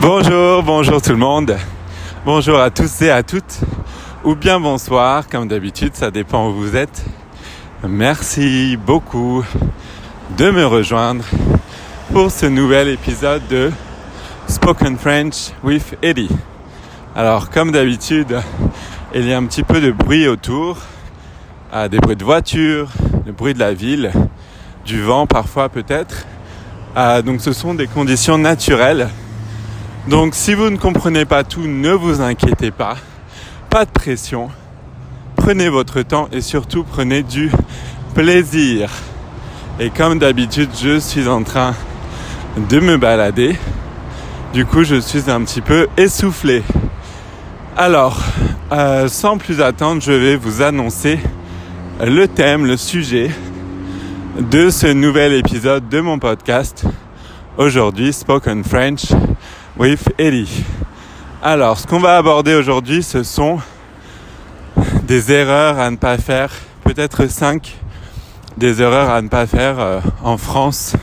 Bonjour, bonjour tout le monde. Bonjour à tous et à toutes. Ou bien bonsoir, comme d'habitude, ça dépend où vous êtes. Merci beaucoup de me rejoindre pour ce nouvel épisode de Spoken French with Eddie. Alors, comme d'habitude, il y a un petit peu de bruit autour, ah, des bruits de voiture, le bruit de la ville, du vent parfois peut-être. Ah, donc, ce sont des conditions naturelles donc si vous ne comprenez pas tout, ne vous inquiétez pas. Pas de pression. Prenez votre temps et surtout prenez du plaisir. Et comme d'habitude, je suis en train de me balader. Du coup, je suis un petit peu essoufflé. Alors, euh, sans plus attendre, je vais vous annoncer le thème, le sujet de ce nouvel épisode de mon podcast. Aujourd'hui, Spoken French with Eddie. Alors, ce qu'on va aborder aujourd'hui, ce sont des erreurs à ne pas faire, peut-être cinq des erreurs à ne pas faire euh, en France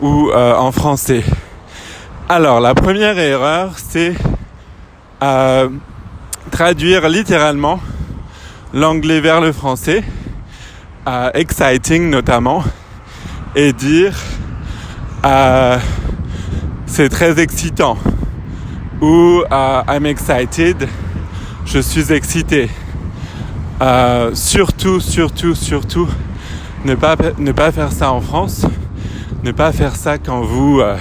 ou euh, en français. Alors, la première erreur, c'est euh, traduire littéralement l'anglais vers le français, exciting notamment, et dire c'est très excitant. Ou uh, I'm excited, je suis excité. Uh, surtout, surtout, surtout, ne pas, ne pas faire ça en France. Ne pas faire ça quand vous uh,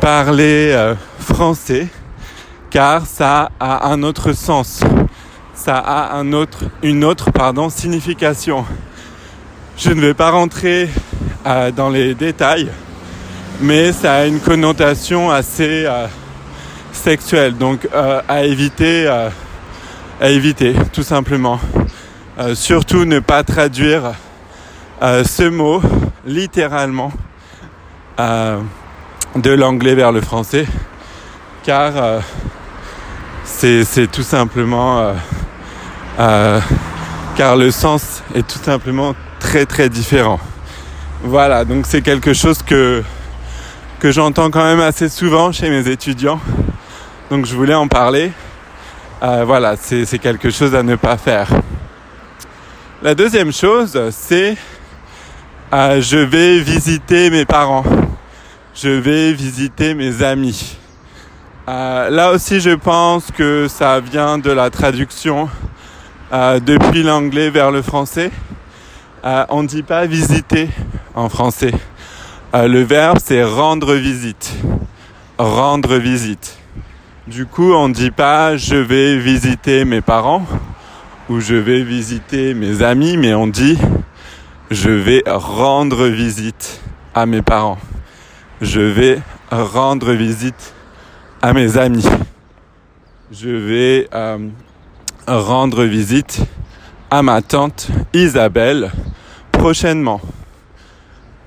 parlez euh, français, car ça a un autre sens. Ça a un autre, une autre pardon, signification. Je ne vais pas rentrer euh, dans les détails mais ça a une connotation assez euh, sexuelle, donc euh, à éviter, euh, à éviter tout simplement. surtout ne pas traduire ce mot littéralement de l'anglais vers le français, car c'est tout simplement car le sens est tout simplement très très différent. Voilà, donc c'est quelque chose que que j'entends quand même assez souvent chez mes étudiants. Donc je voulais en parler. Euh, voilà, c'est quelque chose à ne pas faire. La deuxième chose, c'est euh, je vais visiter mes parents. Je vais visiter mes amis. Euh, là aussi, je pense que ça vient de la traduction depuis l'anglais vers le français. on ne dit pas visiter en français. Euh, le verbe c'est rendre visite. Rendre visite. Du coup, on ne dit pas je vais visiter mes parents ou je vais visiter mes amis, mais on dit je vais rendre visite à mes parents. Je vais rendre visite à mes amis. Je vais euh, rendre visite à ma tante Isabelle prochainement.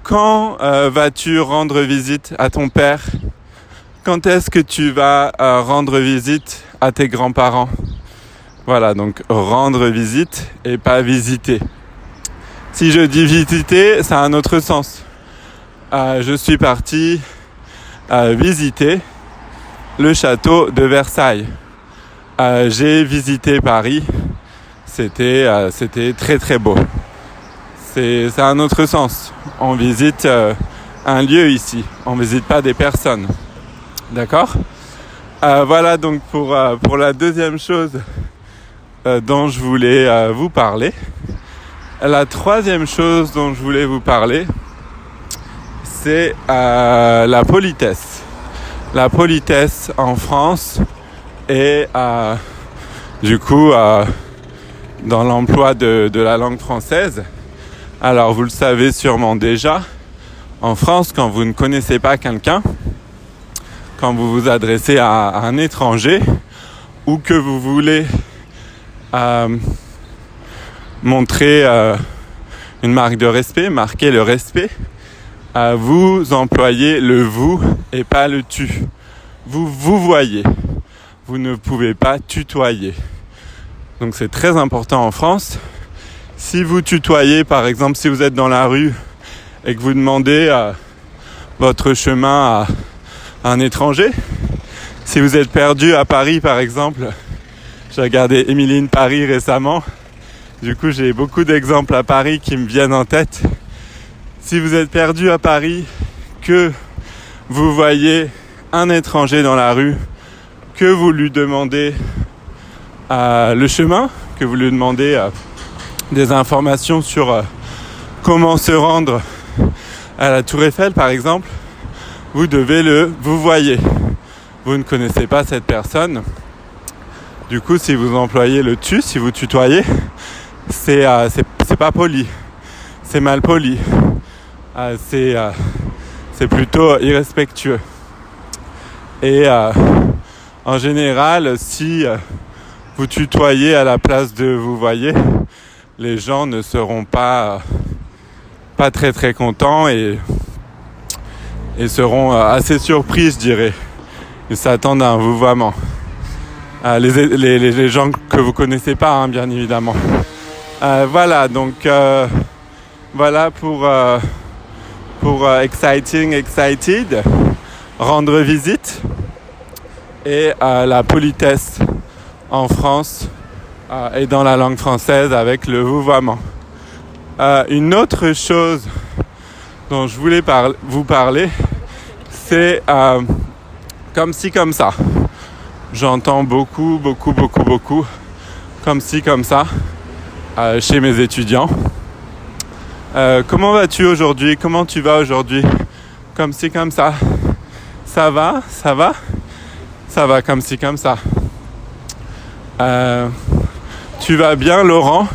Quand euh, vas-tu rendre visite à ton père? Quand est-ce que tu vas euh, rendre visite à tes grands-parents? Voilà, donc rendre visite et pas visiter. Si je dis visiter, ça a un autre sens. Euh, je suis parti visiter le château de Versailles. J'ai visité Paris. C'était c'était très très beau. C'est un autre sens on visite euh, un lieu ici, on visite pas des personnes. D'accord? Euh, Voilà donc pour, euh, pour la deuxième chose dont je voulais vous parler. La troisième chose dont je voulais vous parler, c'est la politesse. La politesse en France et du coup dans l'emploi de la langue française. Alors vous le savez sûrement déjà, en France, quand vous ne connaissez pas quelqu'un, quand vous vous adressez à, un étranger ou que vous voulez euh, montrer euh, une marque de respect, marquer le respect, euh, vous employez le vous et pas le tu. Vous vous voyez. Vous ne pouvez pas tutoyer. Donc c'est très important en France si vous tutoyez, par exemple, si vous êtes dans la rue et que vous demandez votre chemin à, un étranger, Si vous êtes perdu à Paris par exemple, j'ai regardé Emeline Paris récemment. Du coup, j'ai beaucoup d'exemples à Paris qui me viennent en tête. Si vous êtes perdu à Paris, que vous voyez un étranger dans la rue, que vous lui demandez euh, le chemin, que vous lui demandez euh, des informations sur euh, comment se rendre à la Tour Eiffel par exemple, vous devez le vous voyez. Vous ne connaissez pas cette personne. Du coup, si vous employez le tu, si vous tutoyez, c'est euh, pas poli. C'est mal poli. Euh, c'est plutôt irrespectueux. Et en général, si vous tutoyez à la place de vous voyez, les gens ne seront pas très très contents et seront euh, assez surpris, je dirais. Ils s'attendent à un vouvoiement. Euh, les, les, les, gens que vous connaissez pas, hein, bien évidemment. Euh, voilà, donc voilà pour pour exciting, excited, rendre visite et la politesse en France et dans la langue française avec le vouvoiement. une autre chose dont je voulais vous parler, c'est euh, comme ci, comme ça. J'entends beaucoup, beaucoup, beaucoup, beaucoup, comme ci, comme ça, euh, chez mes étudiants. Euh, comment vas-tu aujourd'hui? Comment tu vas aujourd'hui? Comme ci, comme ça. Ça va? Ça va? Ça va comme ci, comme ça. Tu vas bien, Laurent?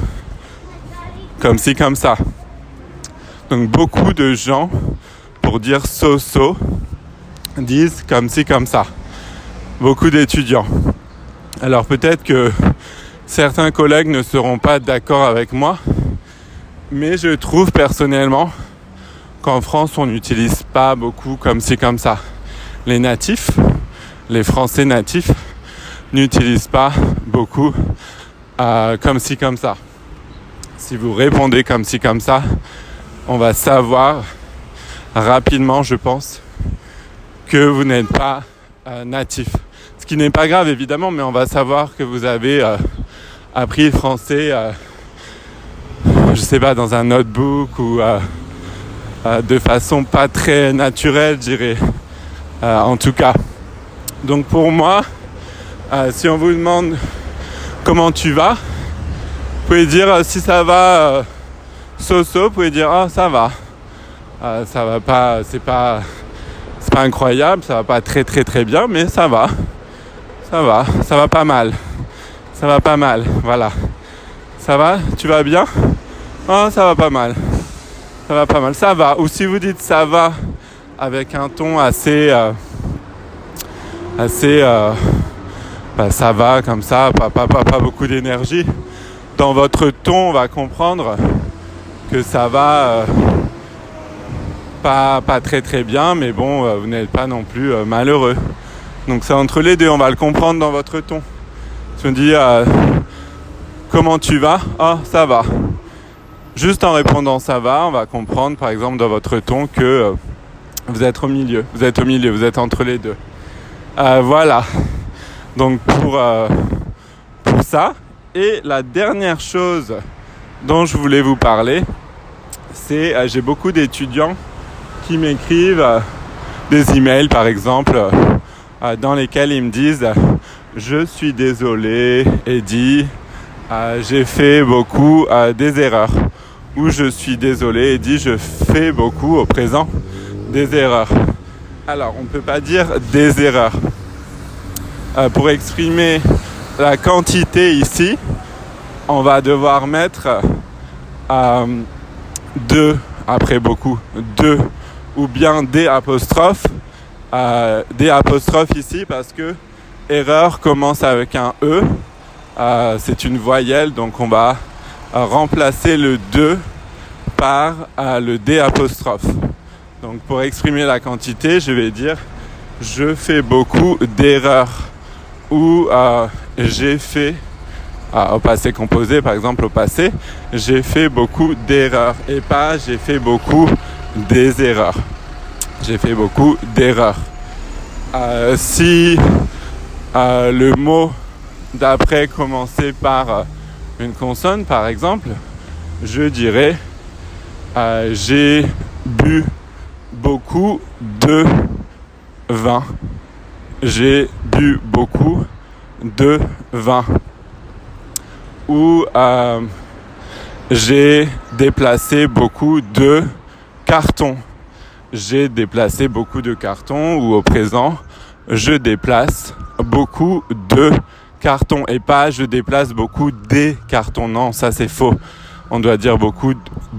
Comme ci, comme ça. Donc beaucoup de gens, pour dire so-so, disent comme ci, comme ça. Beaucoup d'étudiants. Alors peut-être que certains collègues ne seront pas d'accord avec moi, mais je trouve personnellement qu'en France, on n'utilise pas beaucoup comme ci, comme ça. Les natifs, les Français natifs, n'utilisent pas beaucoup euh, comme ci, comme ça. Si vous répondez comme ci, comme ça, on va savoir rapidement, je pense, que vous n'êtes pas euh, natif. Ce qui n'est pas grave évidemment, mais on va savoir que vous avez euh, appris le français, euh, je sais pas, dans un notebook ou euh, de façon pas très naturelle, je dirais. En tout cas. Donc pour moi, si on vous demande comment tu vas, vous pouvez dire si ça va so-so, vous pouvez dire ah ça va. Euh, ça va pas, c'est pas, pas incroyable, ça va pas très très très bien, mais ça va. Ça va, ça va pas mal. Ça va pas mal, voilà. Ça va? Tu vas bien? Oh, ça va pas mal. Ça va pas mal, ça va. Ou si vous dites ça va avec un ton assez, euh, assez, euh, ça va comme ça, pas, pas, pas, beaucoup d'énergie. Dans votre ton, on va comprendre que ça va euh, pas, pas très très bien, mais bon, euh, vous n'êtes pas non plus euh, malheureux. Donc c'est entre les deux, on va le comprendre dans votre ton. Si on dit comment tu vas? Ah, ça va. Juste en répondant ça va, on va comprendre par exemple dans votre ton que vous êtes au milieu, vous êtes au milieu, vous êtes entre les deux. voilà. Donc pour, pour ça. Et la dernière chose dont je voulais vous parler, c'est euh, j'ai beaucoup d'étudiants qui m'écrivent euh, des emails par exemple euh, dans lesquels ils me disent je suis désolé Eddie j'ai fait beaucoup des erreurs ou je suis désolé Eddie je fais beaucoup au présent des erreurs alors on ne peut pas dire des erreurs pour exprimer la quantité ici on va devoir mettre euh, deux après beaucoup deux ou bien des apostrophes euh, des apostrophes ici parce que erreur commence avec un e euh, c'est une voyelle donc on va remplacer le 2 par euh, le d apostrophe. Donc pour exprimer la quantité je vais dire je fais beaucoup d'erreurs ou euh, j'ai fait ah, au passé composé, par exemple au passé, j'ai fait beaucoup d'erreurs et pas j'ai fait beaucoup des erreurs. J'ai fait beaucoup d'erreurs. Euh, si euh, le mot d'après commençait par euh, une consonne, par exemple, je dirais euh, j'ai bu beaucoup de vin. J'ai bu beaucoup de vin. Ou euh, j'ai déplacé beaucoup de cartons. J'ai déplacé beaucoup de cartons ou au présent, je déplace beaucoup de cartons et pas je déplace beaucoup des cartons. Non, ça c'est faux. On doit dire beaucoup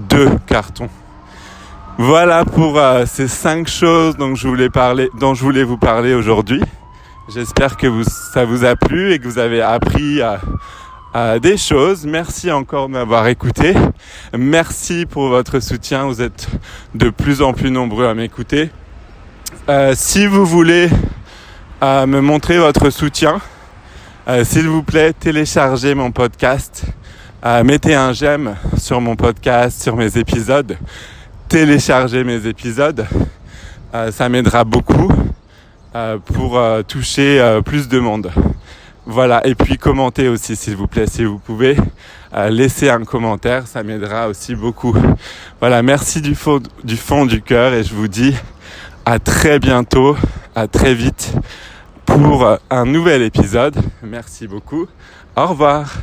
de cartons. Voilà pour euh, ces cinq choses dont je voulais vous parler aujourd'hui. J'espère que ça vous a plu et que vous avez appris à, à des choses. Merci encore de m'avoir écouté. Merci pour votre soutien. Vous êtes de plus en plus nombreux à m'écouter. Euh, si vous voulez euh, me montrer votre soutien, euh, s'il vous plaît, téléchargez mon podcast. Euh, mettez un j'aime sur mon podcast, sur mes épisodes. Téléchargez mes épisodes. Euh, ça m'aidera beaucoup euh, pour euh, toucher euh, plus de monde. Voilà, et puis commentez aussi s'il vous plaît, si vous pouvez. Euh, laissez un commentaire, ça m'aidera aussi beaucoup. Voilà, merci du fond, du fond du cœur et je vous dis à très bientôt, à très vite pour un nouvel épisode. Merci beaucoup. Au revoir.